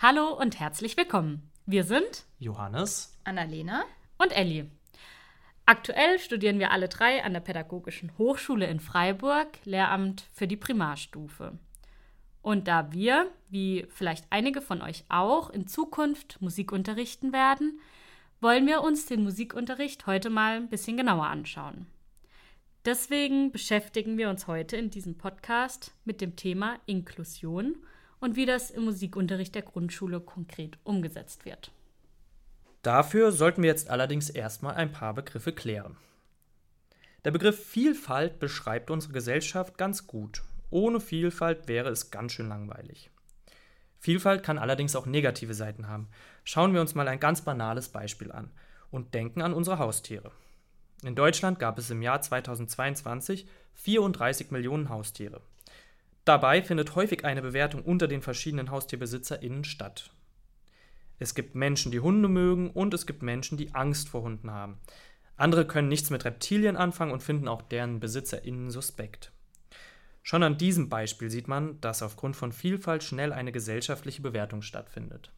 Hallo und herzlich willkommen. Wir sind Johannes, Annalena und Elli. Aktuell studieren wir alle drei an der Pädagogischen Hochschule in Freiburg Lehramt für die Primarstufe. Und da wir, wie vielleicht einige von euch auch, in Zukunft Musik unterrichten werden, wollen wir uns den Musikunterricht heute mal ein bisschen genauer anschauen. Deswegen beschäftigen wir uns heute in diesem Podcast mit dem Thema Inklusion und wie das im Musikunterricht der Grundschule konkret umgesetzt wird. Dafür sollten wir jetzt allerdings erstmal ein paar Begriffe klären. Der Begriff Vielfalt beschreibt unsere Gesellschaft ganz gut. Ohne Vielfalt wäre es ganz schön langweilig. Vielfalt kann allerdings auch negative Seiten haben. Schauen wir uns mal ein ganz banales Beispiel an und denken an unsere Haustiere. In Deutschland gab es im Jahr 2022 34 Millionen Haustiere. Dabei findet häufig eine Bewertung unter den verschiedenen HaustierbesitzerInnen statt. Es gibt Menschen, die Hunde mögen und es gibt Menschen, die Angst vor Hunden haben. Andere können nichts mit Reptilien anfangen und finden auch deren BesitzerInnen suspekt. Schon an diesem Beispiel sieht man, dass aufgrund von Vielfalt schnell eine gesellschaftliche Bewertung stattfindet.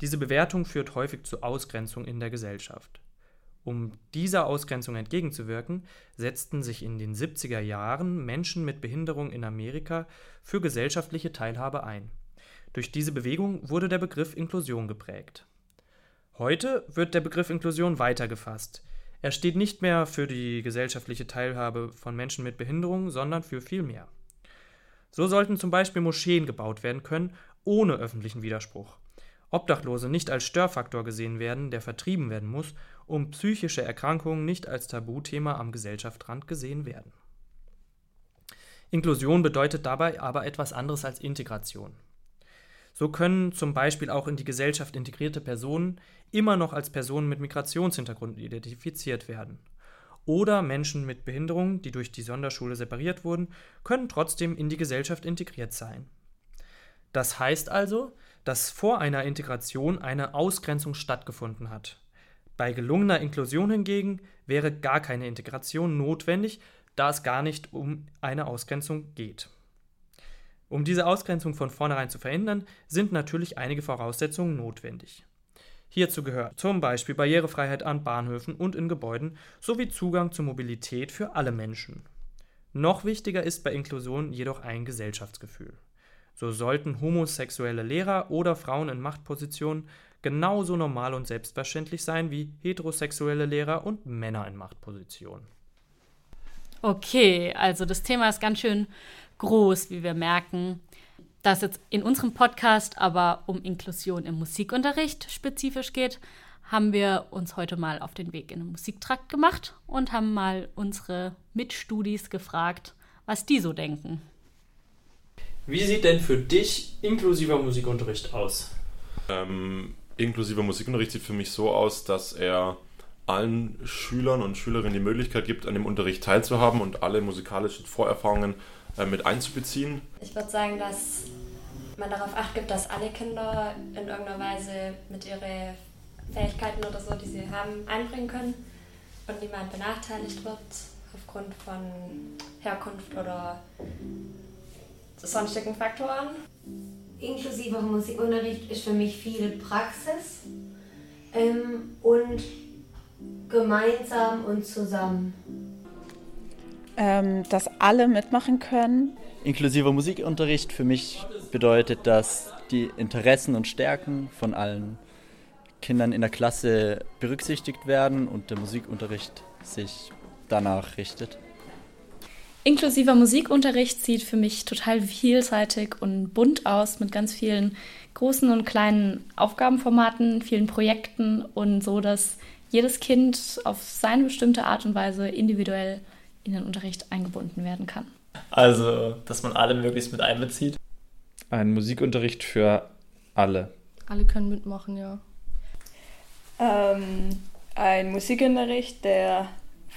Diese Bewertung führt häufig zu Ausgrenzung in der Gesellschaft. Um dieser Ausgrenzung entgegenzuwirken, setzten sich in den 70er Jahren Menschen mit Behinderung in Amerika für gesellschaftliche Teilhabe ein. Durch diese Bewegung wurde der Begriff Inklusion geprägt. Heute wird der Begriff Inklusion weitergefasst. Er steht nicht mehr für die gesellschaftliche Teilhabe von Menschen mit Behinderung, sondern für viel mehr. So sollten zum Beispiel Moscheen gebaut werden können, ohne öffentlichen Widerspruch. Obdachlose nicht als Störfaktor gesehen werden, der vertrieben werden muss, und psychische Erkrankungen nicht als Tabuthema am Gesellschaftsrand gesehen werden. Inklusion bedeutet dabei aber etwas anderes als Integration. So können zum Beispiel auch in die Gesellschaft integrierte Personen immer noch als Personen mit Migrationshintergrund identifiziert werden. Oder Menschen mit Behinderung, die durch die Sonderschule separiert wurden, können trotzdem in die Gesellschaft integriert sein. Das heißt also, dass vor einer Integration eine Ausgrenzung stattgefunden hat. Bei gelungener Inklusion hingegen wäre gar keine Integration notwendig, da es gar nicht um eine Ausgrenzung geht. Um diese Ausgrenzung von vornherein zu verhindern, sind natürlich einige Voraussetzungen notwendig. Hierzu gehört zum Beispiel Barrierefreiheit an Bahnhöfen und in Gebäuden sowie Zugang zur Mobilität für alle Menschen. Noch wichtiger ist bei Inklusion jedoch ein Gesellschaftsgefühl. So sollten homosexuelle Lehrer oder Frauen in Machtpositionen genauso normal und selbstverständlich sein wie heterosexuelle Lehrer und Männer in Machtpositionen. Okay, also das Thema ist ganz schön groß, wie wir merken. Da es jetzt in unserem Podcast aber um Inklusion im Musikunterricht spezifisch geht, haben wir uns heute mal auf den Weg in den Musiktrakt gemacht und haben mal unsere Mitstudis gefragt, was die so denken. Wie sieht denn für dich inklusiver Musikunterricht aus? Ähm, inklusiver Musikunterricht sieht für mich so aus, dass er allen Schülern und Schülerinnen die Möglichkeit gibt, an dem Unterricht teilzuhaben und alle musikalischen Vorerfahrungen äh, mit einzubeziehen. Ich würde sagen, dass man darauf acht gibt, dass alle Kinder in irgendeiner Weise mit ihren Fähigkeiten oder so, die sie haben, einbringen können und niemand benachteiligt wird aufgrund von Herkunft oder sonstigen Faktoren. Inklusiver Musikunterricht ist für mich viel Praxis ähm, und gemeinsam und zusammen. Ähm, dass alle mitmachen können. Inklusiver Musikunterricht für mich bedeutet, dass die Interessen und Stärken von allen Kindern in der Klasse berücksichtigt werden und der Musikunterricht sich danach richtet. Inklusiver Musikunterricht sieht für mich total vielseitig und bunt aus mit ganz vielen großen und kleinen Aufgabenformaten, vielen Projekten und so, dass jedes Kind auf seine bestimmte Art und Weise individuell in den Unterricht eingebunden werden kann. Also, dass man alle möglichst mit einbezieht. Ein Musikunterricht für alle. Alle können mitmachen, ja. Ähm, ein Musikunterricht, der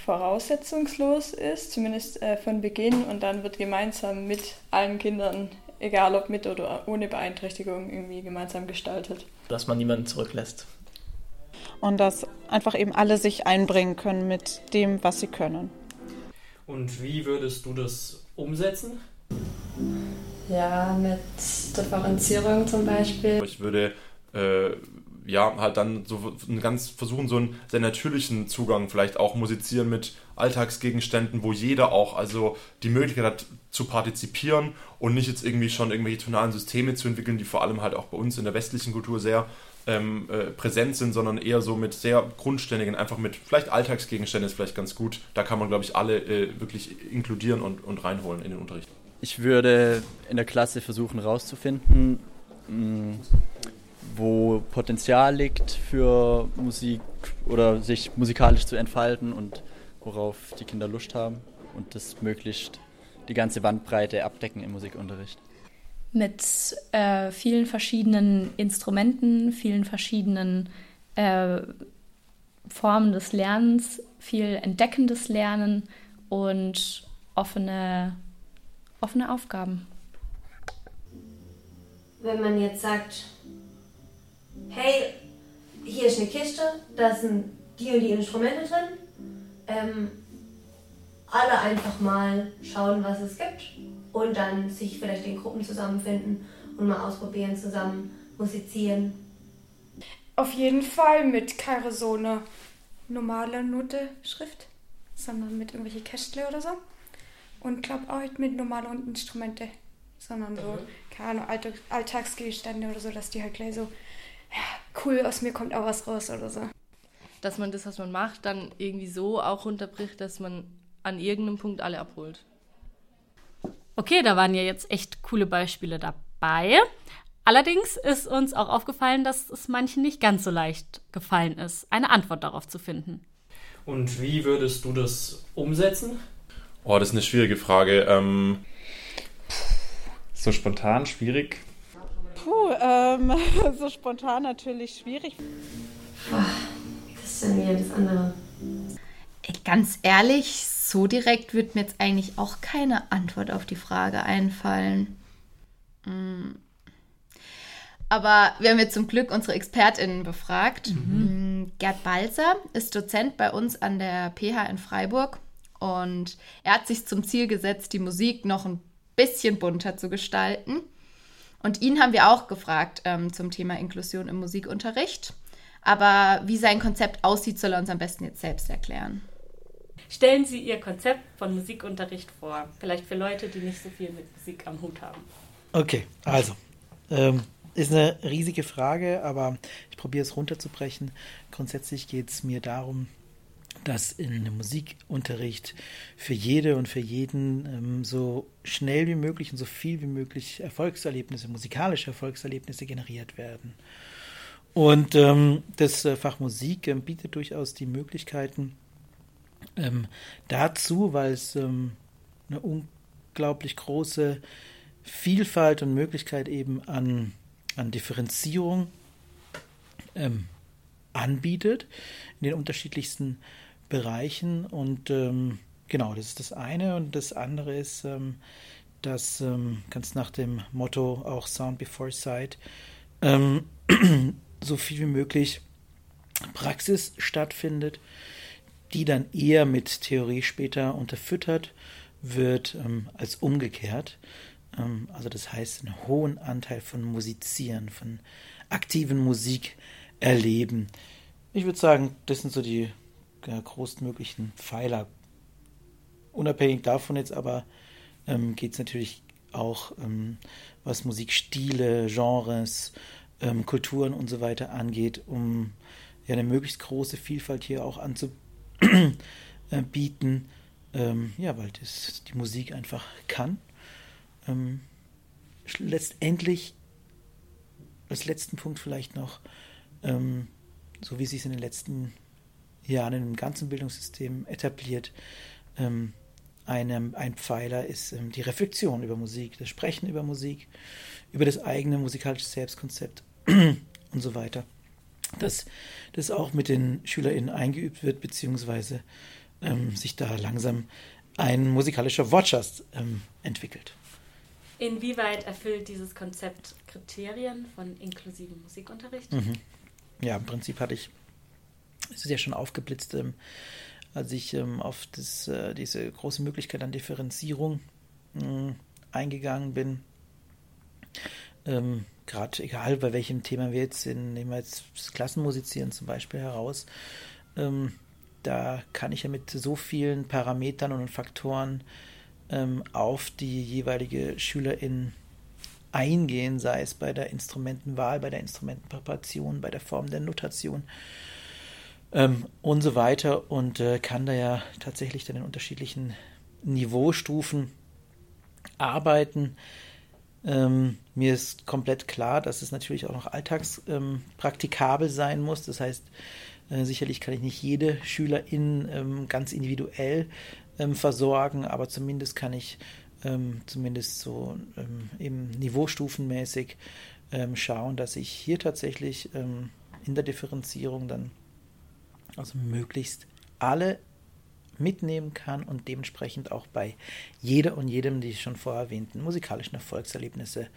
voraussetzungslos ist, zumindest äh, von Beginn, und dann wird gemeinsam mit allen Kindern, egal ob mit oder ohne Beeinträchtigung, irgendwie gemeinsam gestaltet. Dass man niemanden zurücklässt. und dass einfach eben alle sich einbringen können mit dem, was sie können. Und wie würdest du das umsetzen? Ja, mit Differenzierung zum Beispiel. Ich würde äh, ja halt dann so ganz versuchen, so einen sehr natürlichen Zugang, vielleicht auch musizieren mit Alltagsgegenständen, wo jeder auch also die Möglichkeit hat zu partizipieren und nicht jetzt irgendwie schon irgendwelche tonalen Systeme zu entwickeln, die vor allem halt auch bei uns in der westlichen Kultur sehr ähm, äh, präsent sind, sondern eher so mit sehr grundständigen, einfach mit vielleicht Alltagsgegenständen ist vielleicht ganz gut. Da kann man, glaube ich, alle äh, wirklich inkludieren und, und reinholen in den Unterricht. Ich würde in der Klasse versuchen herauszufinden, mm, wo Potenzial liegt für Musik oder sich musikalisch zu entfalten und worauf die Kinder Lust haben und das möglichst die ganze Bandbreite abdecken im Musikunterricht. Mit äh, vielen verschiedenen Instrumenten, vielen verschiedenen äh, Formen des Lernens, viel entdeckendes Lernen und offene, offene Aufgaben. Wenn man jetzt sagt, hey, hier ist eine Kiste, da sind die und die Instrumente drin, ähm, alle einfach mal schauen, was es gibt und dann sich vielleicht in Gruppen zusammenfinden und mal ausprobieren, zusammen musizieren. Auf jeden Fall mit keine so eine normale Note Schrift, sondern mit irgendwelche Kästle oder so. Und glaube auch nicht mit normalen Instrumente, sondern so, mhm. keine Ahnung, Alltagsgegenstände oder so, dass die halt gleich so, ja, cool, aus mir kommt auch was raus oder so. Dass man das, was man macht, dann irgendwie so auch runterbricht, dass man an irgendeinem Punkt alle abholt. Okay, da waren ja jetzt echt coole Beispiele dabei. Allerdings ist uns auch aufgefallen, dass es manchen nicht ganz so leicht gefallen ist, eine Antwort darauf zu finden. Und wie würdest du das umsetzen? Oh, das ist eine schwierige Frage. Ähm so spontan schwierig. Puh, ähm, so spontan natürlich schwierig. Das ist wieder das andere. Ganz ehrlich, so direkt wird mir jetzt eigentlich auch keine Antwort auf die Frage einfallen. Mm. Aber wir haben jetzt zum Glück unsere ExpertInnen befragt. Mhm. Mm, Gerd Balzer ist Dozent bei uns an der PH in Freiburg und er hat sich zum Ziel gesetzt, die Musik noch ein bisschen bunter zu gestalten. Und ihn haben wir auch gefragt ähm, zum Thema Inklusion im Musikunterricht. Aber wie sein Konzept aussieht, soll er uns am besten jetzt selbst erklären. Stellen Sie Ihr Konzept von Musikunterricht vor, vielleicht für Leute, die nicht so viel mit Musik am Hut haben. Okay, also, ähm, ist eine riesige Frage, aber ich probiere es runterzubrechen. Grundsätzlich geht es mir darum, dass in dem Musikunterricht für jede und für jeden ähm, so schnell wie möglich und so viel wie möglich Erfolgserlebnisse, musikalische Erfolgserlebnisse generiert werden. Und ähm, das äh, Fach Musik äh, bietet durchaus die Möglichkeiten, ähm, dazu, weil es ähm, eine unglaublich große Vielfalt und Möglichkeit eben an, an Differenzierung ähm, anbietet in den unterschiedlichsten Bereichen. Und ähm, genau, das ist das eine. Und das andere ist, ähm, dass ähm, ganz nach dem Motto auch Sound Before Sight so viel wie möglich Praxis stattfindet die dann eher mit Theorie später unterfüttert wird ähm, als umgekehrt. Ähm, also das heißt, einen hohen Anteil von Musizieren, von aktiven Musik erleben. Ich würde sagen, das sind so die äh, größtmöglichen Pfeiler. Unabhängig davon jetzt aber ähm, geht es natürlich auch, ähm, was Musikstile, Genres, ähm, Kulturen und so weiter angeht, um ja eine möglichst große Vielfalt hier auch anzubieten äh, bieten, ähm, ja, weil das die Musik einfach kann. Ähm, letztendlich, als letzten Punkt vielleicht noch, ähm, so wie sich es in den letzten Jahren im ganzen Bildungssystem etabliert, ähm, eine, ein Pfeiler ist ähm, die Reflexion über Musik, das Sprechen über Musik, über das eigene musikalische Selbstkonzept und so weiter dass das auch mit den SchülerInnen eingeübt wird, beziehungsweise ähm, sich da langsam ein musikalischer Wortschatz ähm, entwickelt. Inwieweit erfüllt dieses Konzept Kriterien von inklusivem Musikunterricht? Mhm. Ja, im Prinzip hatte ich es ist ja schon aufgeblitzt, ähm, als ich ähm, auf das, äh, diese große Möglichkeit an Differenzierung äh, eingegangen bin. Ähm, Gerade egal, bei welchem Thema wir jetzt sind, nehmen wir jetzt das Klassenmusizieren zum Beispiel heraus. Ähm, da kann ich ja mit so vielen Parametern und Faktoren ähm, auf die jeweilige Schülerin eingehen, sei es bei der Instrumentenwahl, bei der Instrumentenpräparation, bei der Form der Notation ähm, und so weiter und äh, kann da ja tatsächlich dann in unterschiedlichen Niveaustufen arbeiten. Ähm, mir ist komplett klar, dass es natürlich auch noch alltagspraktikabel ähm, sein muss. Das heißt, äh, sicherlich kann ich nicht jede Schülerin ähm, ganz individuell ähm, versorgen, aber zumindest kann ich ähm, zumindest so ähm, eben niveaustufenmäßig schauen, dass ich hier tatsächlich in der Differenzierung dann also möglichst alle mitnehmen kann und dementsprechend auch bei jeder und jedem die schon vorher erwähnten musikalischen Erfolgserlebnisse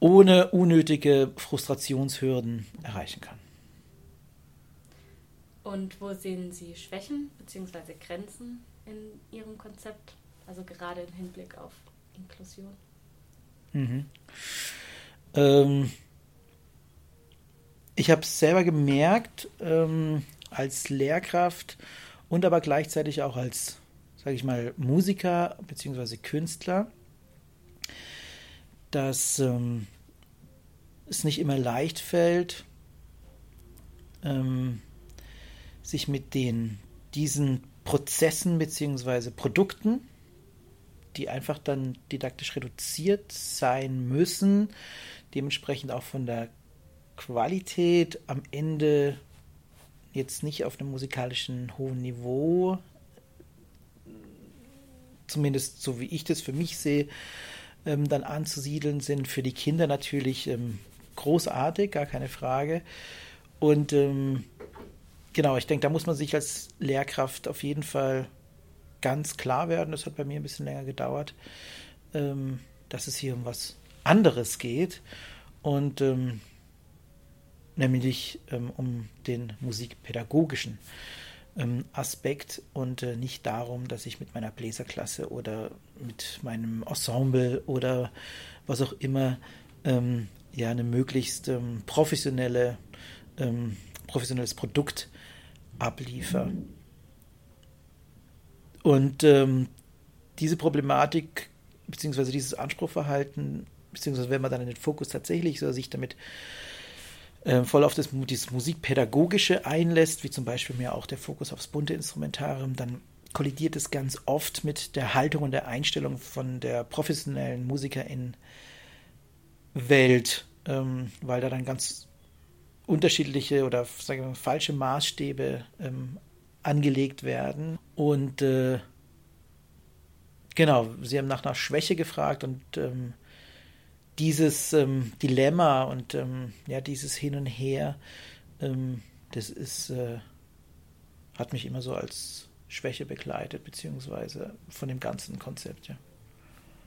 ohne unnötige Frustrationshürden erreichen kann. Und wo sehen Sie Schwächen bzw. Grenzen in Ihrem Konzept, also gerade im Hinblick auf Inklusion? Mhm. Ähm, ich habe es selber gemerkt, ähm, als Lehrkraft und aber gleichzeitig auch als, sage ich mal, Musiker bzw. Künstler, dass ähm, es nicht immer leicht fällt, ähm, sich mit den, diesen Prozessen bzw. Produkten, die einfach dann didaktisch reduziert sein müssen, dementsprechend auch von der Qualität am Ende jetzt nicht auf einem musikalischen hohen Niveau, zumindest so wie ich das für mich sehe, ähm, dann anzusiedeln sind. Für die Kinder natürlich ähm, großartig, gar keine Frage. Und ähm, genau, ich denke, da muss man sich als Lehrkraft auf jeden Fall ganz klar werden. Das hat bei mir ein bisschen länger gedauert, ähm, dass es hier um was anderes geht. Und ähm, nämlich ähm, um den musikpädagogischen ähm, Aspekt und äh, nicht darum, dass ich mit meiner Bläserklasse oder mit meinem Ensemble oder was auch immer ähm, ja eine möglichst ähm, professionelle ähm, professionelles Produkt abliefer. Und ähm, diese Problematik beziehungsweise dieses Anspruchverhalten beziehungsweise wenn man dann in den Fokus tatsächlich so sich damit voll auf das, dieses Musikpädagogische einlässt, wie zum Beispiel mir auch der Fokus aufs bunte Instrumentarium, dann kollidiert es ganz oft mit der Haltung und der Einstellung von der professionellen Musikerin-Welt, ähm, weil da dann ganz unterschiedliche oder sagen wir mal, falsche Maßstäbe ähm, angelegt werden. Und äh, genau, Sie haben nach einer Schwäche gefragt und ähm, dieses ähm, Dilemma und ähm, ja, dieses Hin und Her, ähm, das ist, äh, hat mich immer so als Schwäche begleitet, beziehungsweise von dem ganzen Konzept, ja.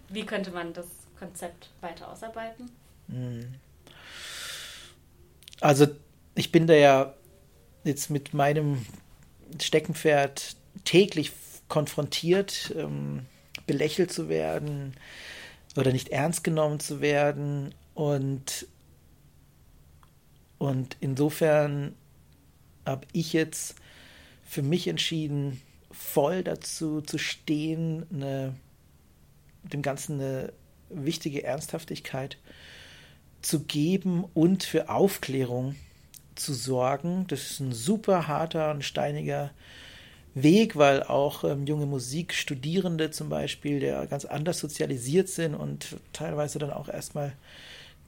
Wie könnte man das Konzept weiter ausarbeiten? Hm. Also, ich bin da ja jetzt mit meinem Steckenpferd täglich konfrontiert, ähm, belächelt zu werden, oder nicht ernst genommen zu werden. Und, und insofern habe ich jetzt für mich entschieden, voll dazu zu stehen, eine, dem Ganzen eine wichtige Ernsthaftigkeit zu geben und für Aufklärung zu sorgen. Das ist ein super harter und steiniger Weg, weil auch ähm, junge Musikstudierende zum Beispiel, der ganz anders sozialisiert sind und teilweise dann auch erstmal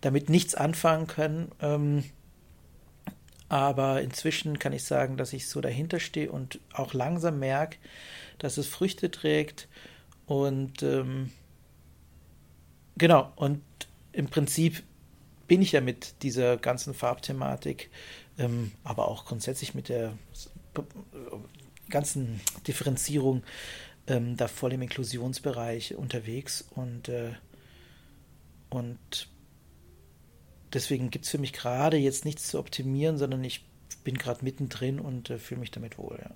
damit nichts anfangen können. Ähm, aber inzwischen kann ich sagen, dass ich so dahinter stehe und auch langsam merke, dass es Früchte trägt. Und ähm, genau, und im Prinzip bin ich ja mit dieser ganzen Farbthematik, ähm, aber auch grundsätzlich mit der ganzen Differenzierung ähm, da voll im Inklusionsbereich unterwegs und, äh, und deswegen gibt es für mich gerade jetzt nichts zu optimieren, sondern ich bin gerade mittendrin und äh, fühle mich damit wohl. Ja.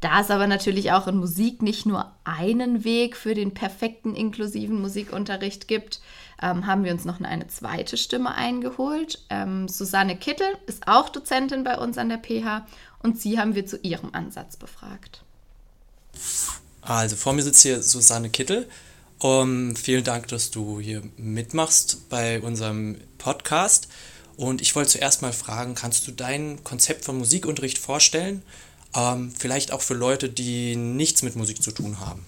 Da es aber natürlich auch in Musik nicht nur einen Weg für den perfekten inklusiven Musikunterricht gibt, ähm, haben wir uns noch eine zweite Stimme eingeholt. Ähm, Susanne Kittel ist auch Dozentin bei uns an der PH und sie haben wir zu ihrem Ansatz befragt. Also vor mir sitzt hier Susanne Kittel. Um, vielen Dank, dass du hier mitmachst bei unserem Podcast. Und ich wollte zuerst mal fragen, kannst du dein Konzept von Musikunterricht vorstellen? Ähm, vielleicht auch für Leute, die nichts mit Musik zu tun haben.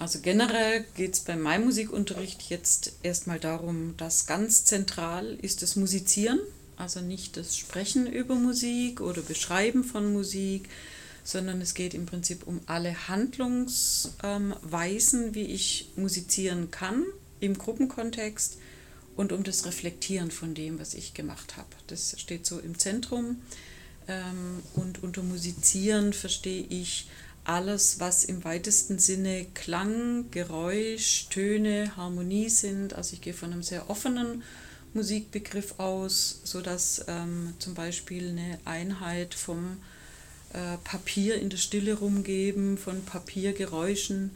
Also generell geht es bei meinem Musikunterricht jetzt erstmal darum, dass ganz zentral ist das Musizieren, also nicht das Sprechen über Musik oder Beschreiben von Musik, sondern es geht im Prinzip um alle Handlungsweisen, ähm, wie ich musizieren kann im Gruppenkontext und um das Reflektieren von dem, was ich gemacht habe. Das steht so im Zentrum. Ähm, und unter Musizieren verstehe ich alles, was im weitesten Sinne Klang, Geräusch, Töne, Harmonie sind. Also ich gehe von einem sehr offenen Musikbegriff aus, sodass ähm, zum Beispiel eine Einheit vom äh, Papier in der Stille rumgeben, von Papiergeräuschen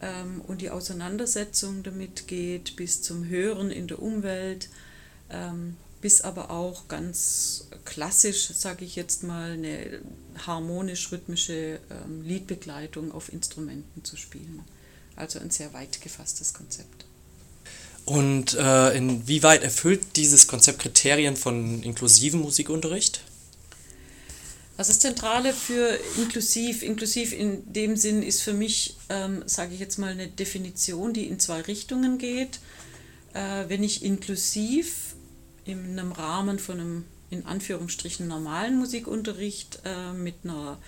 ähm, und die Auseinandersetzung damit geht bis zum Hören in der Umwelt. Ähm, bis aber auch ganz klassisch, sage ich jetzt mal, eine harmonisch-rhythmische ähm, Liedbegleitung auf Instrumenten zu spielen. Also ein sehr weit gefasstes Konzept. Und äh, inwieweit erfüllt dieses Konzept Kriterien von inklusivem Musikunterricht? Also das Zentrale für inklusiv, inklusiv in dem Sinn ist für mich, ähm, sage ich jetzt mal, eine Definition, die in zwei Richtungen geht. Äh, wenn ich inklusiv in einem Rahmen von einem in Anführungsstrichen normalen Musikunterricht äh, mit einer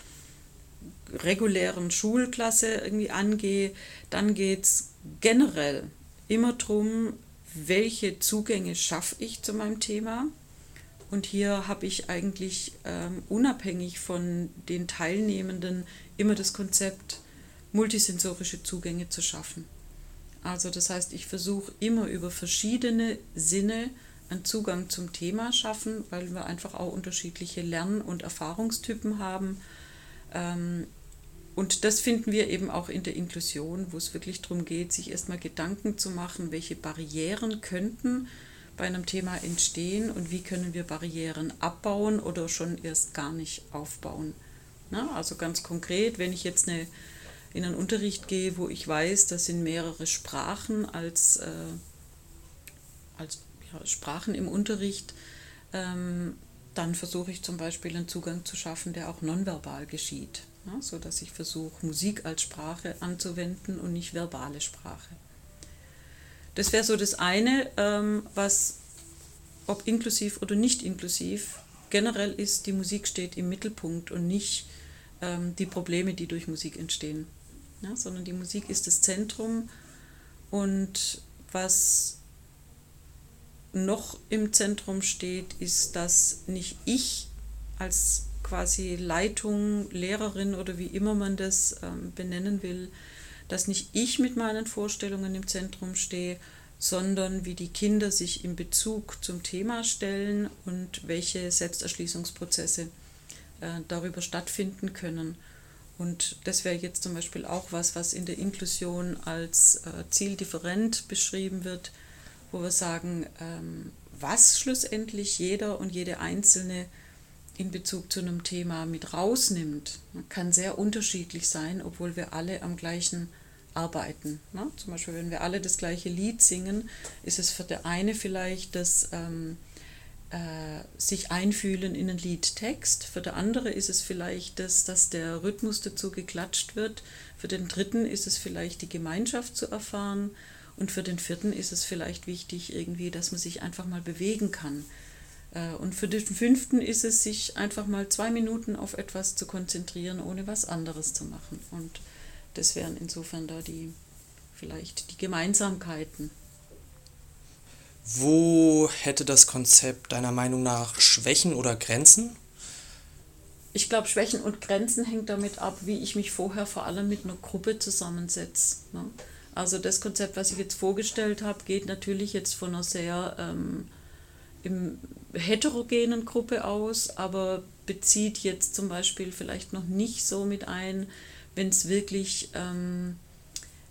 regulären Schulklasse irgendwie angehe, dann geht es generell immer darum, welche Zugänge schaffe ich zu meinem Thema. Und hier habe ich eigentlich ähm, unabhängig von den Teilnehmenden immer das Konzept, multisensorische Zugänge zu schaffen. Also das heißt, ich versuche immer über verschiedene Sinne einen Zugang zum Thema schaffen, weil wir einfach auch unterschiedliche Lern- und Erfahrungstypen haben. Ähm, und das finden wir eben auch in der Inklusion, wo es wirklich darum geht, sich erstmal Gedanken zu machen, welche Barrieren könnten bei einem Thema entstehen und wie können wir Barrieren abbauen oder schon erst gar nicht aufbauen. Na, also ganz konkret, wenn ich jetzt eine, in einen Unterricht gehe, wo ich weiß, das sind mehrere Sprachen als, äh, als ja, Sprachen im Unterricht, ähm, dann versuche ich zum Beispiel einen Zugang zu schaffen, der auch nonverbal geschieht, ja, sodass ich versuche, Musik als Sprache anzuwenden und nicht verbale Sprache. Das wäre so das eine, ähm, was, ob inklusiv oder nicht inklusiv, generell ist, die Musik steht im Mittelpunkt und nicht ähm, die Probleme, die durch Musik entstehen, ja, sondern die Musik ist das Zentrum und was noch im Zentrum steht, ist, dass nicht ich als quasi Leitung, Lehrerin oder wie immer man das ähm, benennen will, dass nicht ich mit meinen Vorstellungen im Zentrum stehe, sondern wie die Kinder sich in Bezug zum Thema stellen und welche Selbsterschließungsprozesse äh, darüber stattfinden können. Und das wäre jetzt zum Beispiel auch was, was in der Inklusion als äh, zieldifferent beschrieben wird, wo wir sagen, ähm, was schlussendlich jeder und jede Einzelne in Bezug zu einem Thema mit rausnimmt, kann sehr unterschiedlich sein, obwohl wir alle am gleichen arbeiten. Ne? Zum Beispiel, wenn wir alle das gleiche Lied singen, ist es für der eine vielleicht das ähm, äh, sich einfühlen in einen Liedtext, für der andere ist es vielleicht das, dass der Rhythmus dazu geklatscht wird, für den dritten ist es vielleicht die Gemeinschaft zu erfahren und für den vierten ist es vielleicht wichtig, irgendwie, dass man sich einfach mal bewegen kann. Äh, und für den fünften ist es, sich einfach mal zwei Minuten auf etwas zu konzentrieren, ohne was anderes zu machen. Und das wären insofern da die vielleicht die Gemeinsamkeiten. Wo hätte das Konzept deiner Meinung nach Schwächen oder Grenzen? Ich glaube, Schwächen und Grenzen hängt damit ab, wie ich mich vorher vor allem mit einer Gruppe zusammensetze. Ne? Also das Konzept, was ich jetzt vorgestellt habe, geht natürlich jetzt von einer sehr ähm, im heterogenen Gruppe aus, aber bezieht jetzt zum Beispiel vielleicht noch nicht so mit ein, wenn es wirklich ähm,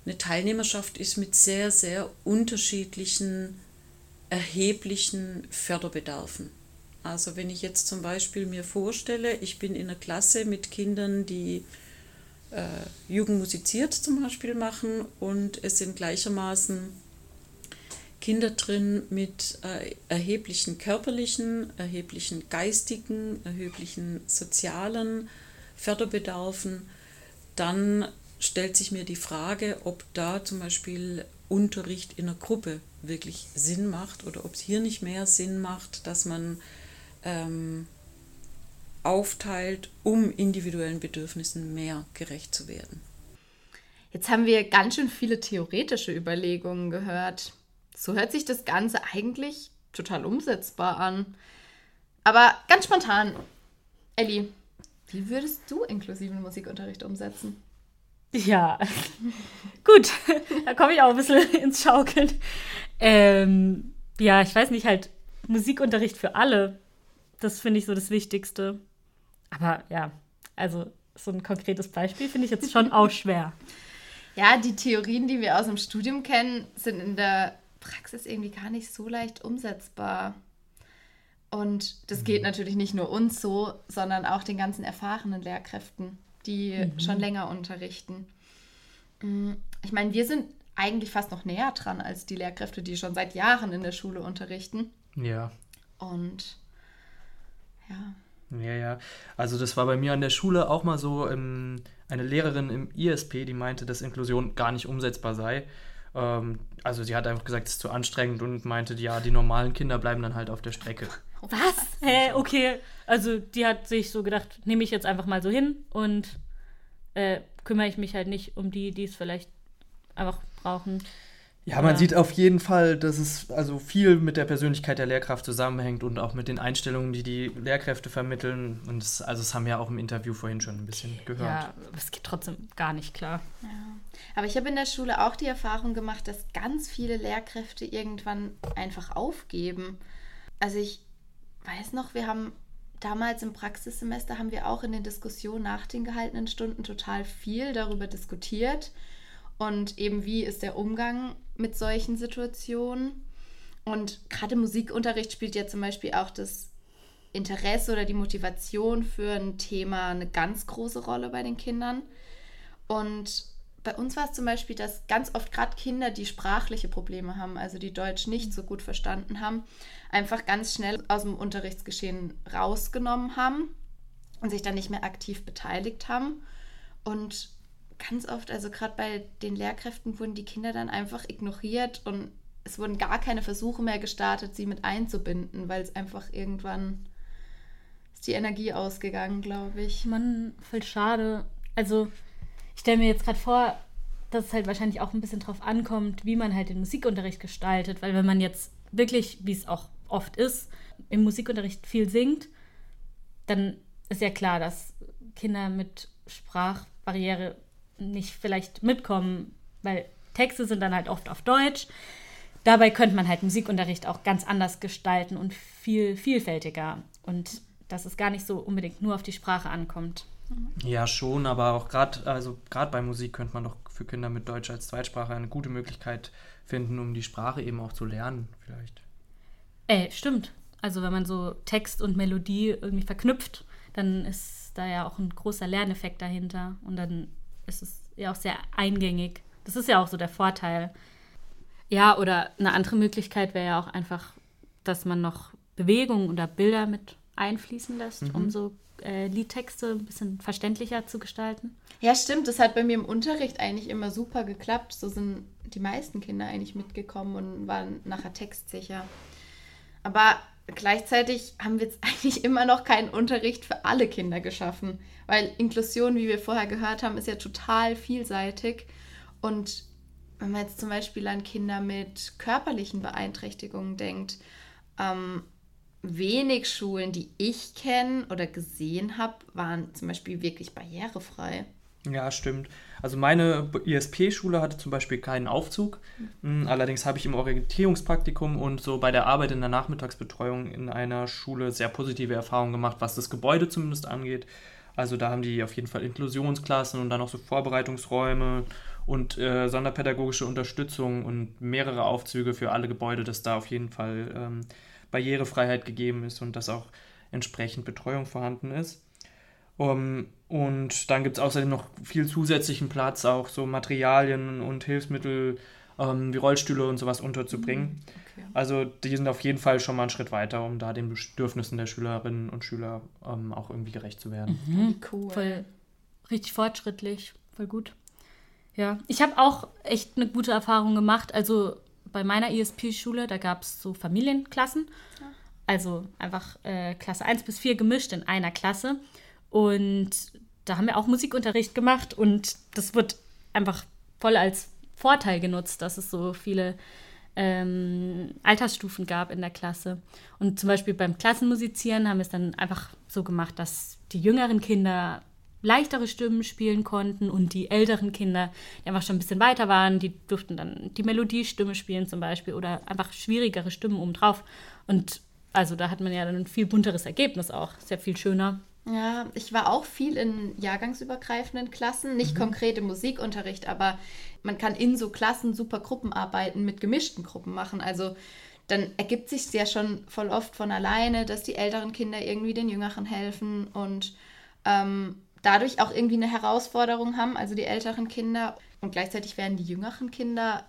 eine Teilnehmerschaft ist mit sehr, sehr unterschiedlichen, erheblichen Förderbedarfen. Also wenn ich jetzt zum Beispiel mir vorstelle, ich bin in einer Klasse mit Kindern, die äh, Jugend musiziert zum Beispiel machen und es sind gleichermaßen Kinder drin mit äh, erheblichen körperlichen, erheblichen geistigen, erheblichen sozialen Förderbedarfen, dann stellt sich mir die Frage, ob da zum Beispiel Unterricht in einer Gruppe wirklich Sinn macht oder ob es hier nicht mehr Sinn macht, dass man ähm, aufteilt, um individuellen Bedürfnissen mehr gerecht zu werden. Jetzt haben wir ganz schön viele theoretische Überlegungen gehört. So hört sich das Ganze eigentlich total umsetzbar an. Aber ganz spontan, Elli, wie würdest du inklusiven Musikunterricht umsetzen? Ja, gut, da komme ich auch ein bisschen ins Schaukeln. Ähm, ja, ich weiß nicht, halt Musikunterricht für alle, das finde ich so das Wichtigste. Aber ja, also so ein konkretes Beispiel finde ich jetzt schon auch schwer. Ja, die Theorien, die wir aus dem Studium kennen, sind in der Praxis irgendwie gar nicht so leicht umsetzbar. Und das geht natürlich nicht nur uns so, sondern auch den ganzen erfahrenen Lehrkräften, die mhm. schon länger unterrichten. Mm, ich meine, wir sind eigentlich fast noch näher dran als die Lehrkräfte, die schon seit Jahren in der Schule unterrichten. Ja. Und ja. Ja, ja. Also das war bei mir an der Schule auch mal so ähm, eine Lehrerin im ISP, die meinte, dass Inklusion gar nicht umsetzbar sei. Ähm, also sie hat einfach gesagt, es ist zu anstrengend und meinte, ja, die normalen Kinder bleiben dann halt auf der Strecke. Was? Hä, okay. Also die hat sich so gedacht, nehme ich jetzt einfach mal so hin und äh, kümmere ich mich halt nicht um die, die es vielleicht einfach brauchen. Ja, man sieht auf jeden Fall, dass es also viel mit der Persönlichkeit der Lehrkraft zusammenhängt und auch mit den Einstellungen, die die Lehrkräfte vermitteln. Und es, also das haben wir ja auch im Interview vorhin schon ein bisschen gehört. Ja, es geht trotzdem gar nicht klar. Ja. Aber ich habe in der Schule auch die Erfahrung gemacht, dass ganz viele Lehrkräfte irgendwann einfach aufgeben. Also ich weiß noch, wir haben damals im Praxissemester haben wir auch in den Diskussionen nach den gehaltenen Stunden total viel darüber diskutiert und eben wie ist der Umgang mit solchen Situationen. Und gerade im Musikunterricht spielt ja zum Beispiel auch das Interesse oder die Motivation für ein Thema eine ganz große Rolle bei den Kindern. Und bei uns war es zum Beispiel, dass ganz oft gerade Kinder, die sprachliche Probleme haben, also die Deutsch nicht so gut verstanden haben, einfach ganz schnell aus dem Unterrichtsgeschehen rausgenommen haben und sich dann nicht mehr aktiv beteiligt haben. Und ganz oft, also gerade bei den Lehrkräften, wurden die Kinder dann einfach ignoriert und es wurden gar keine Versuche mehr gestartet, sie mit einzubinden, weil es einfach irgendwann ist die Energie ausgegangen, glaube ich. Mann, voll schade. Also ich stelle mir jetzt gerade vor, dass es halt wahrscheinlich auch ein bisschen drauf ankommt, wie man halt den Musikunterricht gestaltet, weil wenn man jetzt wirklich, wie es auch oft ist, im Musikunterricht viel singt, dann ist ja klar, dass Kinder mit Sprachbarriere nicht vielleicht mitkommen, weil Texte sind dann halt oft auf Deutsch. Dabei könnte man halt Musikunterricht auch ganz anders gestalten und viel vielfältiger. Und dass es gar nicht so unbedingt nur auf die Sprache ankommt. Ja, schon, aber auch gerade also bei Musik könnte man doch für Kinder mit Deutsch als Zweitsprache eine gute Möglichkeit finden, um die Sprache eben auch zu lernen, vielleicht. Ey, stimmt. Also wenn man so Text und Melodie irgendwie verknüpft, dann ist da ja auch ein großer Lerneffekt dahinter. Und dann ist es ja auch sehr eingängig. Das ist ja auch so der Vorteil. Ja, oder eine andere Möglichkeit wäre ja auch einfach, dass man noch Bewegungen oder Bilder mit einfließen lässt, mhm. um so äh, Liedtexte ein bisschen verständlicher zu gestalten. Ja, stimmt. Das hat bei mir im Unterricht eigentlich immer super geklappt. So sind die meisten Kinder eigentlich mitgekommen und waren nachher textsicher. Aber gleichzeitig haben wir jetzt eigentlich immer noch keinen Unterricht für alle Kinder geschaffen, weil Inklusion, wie wir vorher gehört haben, ist ja total vielseitig. Und wenn man jetzt zum Beispiel an Kinder mit körperlichen Beeinträchtigungen denkt, ähm, wenig Schulen, die ich kenne oder gesehen habe, waren zum Beispiel wirklich barrierefrei. Ja, stimmt. Also meine ISP-Schule hatte zum Beispiel keinen Aufzug. Mhm. Allerdings habe ich im Orientierungspraktikum und so bei der Arbeit in der Nachmittagsbetreuung in einer Schule sehr positive Erfahrungen gemacht, was das Gebäude zumindest angeht. Also da haben die auf jeden Fall Inklusionsklassen und dann auch so Vorbereitungsräume und äh, sonderpädagogische Unterstützung und mehrere Aufzüge für alle Gebäude, dass da auf jeden Fall ähm, Barrierefreiheit gegeben ist und dass auch entsprechend Betreuung vorhanden ist. Um, und dann gibt es außerdem noch viel zusätzlichen Platz, auch so Materialien und Hilfsmittel ähm, wie Rollstühle und sowas unterzubringen. Mhm, okay. Also die sind auf jeden Fall schon mal einen Schritt weiter, um da den Bedürfnissen der Schülerinnen und Schüler ähm, auch irgendwie gerecht zu werden. Mhm. Cool. Voll richtig fortschrittlich, voll gut. Ja, ich habe auch echt eine gute Erfahrung gemacht. Also bei meiner ISP-Schule, da gab es so Familienklassen. Ja. Also einfach äh, Klasse 1 bis 4 gemischt in einer Klasse. Und da haben wir auch Musikunterricht gemacht und das wird einfach voll als Vorteil genutzt, dass es so viele ähm, Altersstufen gab in der Klasse. Und zum Beispiel beim Klassenmusizieren haben wir es dann einfach so gemacht, dass die jüngeren Kinder leichtere Stimmen spielen konnten und die älteren Kinder, die einfach schon ein bisschen weiter waren, die durften dann die Melodiestimme spielen zum Beispiel oder einfach schwierigere Stimmen obendrauf. Und also da hat man ja dann ein viel bunteres Ergebnis auch, sehr viel schöner. Ja, ich war auch viel in jahrgangsübergreifenden Klassen, nicht mhm. konkret im Musikunterricht, aber man kann in so Klassen super Gruppenarbeiten mit gemischten Gruppen machen. Also dann ergibt sich ja schon voll oft von alleine, dass die älteren Kinder irgendwie den Jüngeren helfen und ähm, dadurch auch irgendwie eine Herausforderung haben, also die älteren Kinder. Und gleichzeitig werden die jüngeren Kinder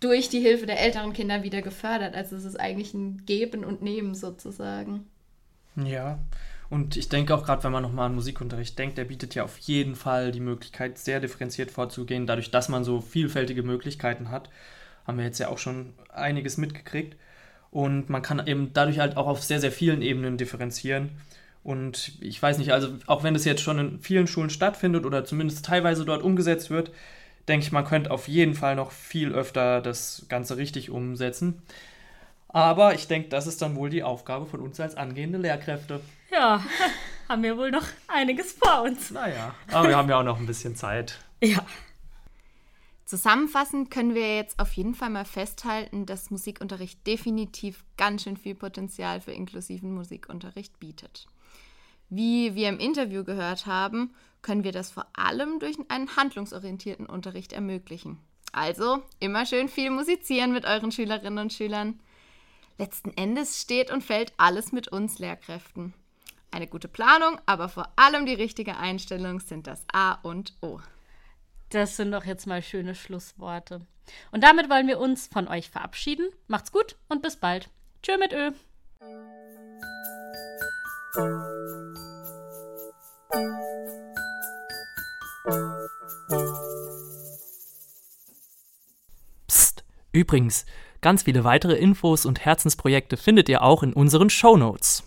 durch die Hilfe der älteren Kinder wieder gefördert. Also es ist eigentlich ein Geben und Nehmen sozusagen. Ja, und ich denke auch gerade, wenn man nochmal an Musikunterricht denkt, der bietet ja auf jeden Fall die Möglichkeit, sehr differenziert vorzugehen. Dadurch, dass man so vielfältige Möglichkeiten hat, haben wir jetzt ja auch schon einiges mitgekriegt. Und man kann eben dadurch halt auch auf sehr, sehr vielen Ebenen differenzieren. Und ich weiß nicht, also auch wenn das jetzt schon in vielen Schulen stattfindet oder zumindest teilweise dort umgesetzt wird, denke ich, man könnte auf jeden Fall noch viel öfter das Ganze richtig umsetzen. Aber ich denke, das ist dann wohl die Aufgabe von uns als angehende Lehrkräfte. Ja, haben wir wohl noch einiges vor uns. Naja, aber wir haben ja auch noch ein bisschen Zeit. Ja. Zusammenfassend können wir jetzt auf jeden Fall mal festhalten, dass Musikunterricht definitiv ganz schön viel Potenzial für inklusiven Musikunterricht bietet. Wie wir im Interview gehört haben, können wir das vor allem durch einen handlungsorientierten Unterricht ermöglichen. Also immer schön viel musizieren mit euren Schülerinnen und Schülern. Letzten Endes steht und fällt alles mit uns Lehrkräften. Eine gute Planung, aber vor allem die richtige Einstellung sind das A und O. Das sind doch jetzt mal schöne Schlussworte. Und damit wollen wir uns von euch verabschieden. Macht's gut und bis bald. Tschö mit Ö. Psst. Übrigens, ganz viele weitere Infos und Herzensprojekte findet ihr auch in unseren Show Notes.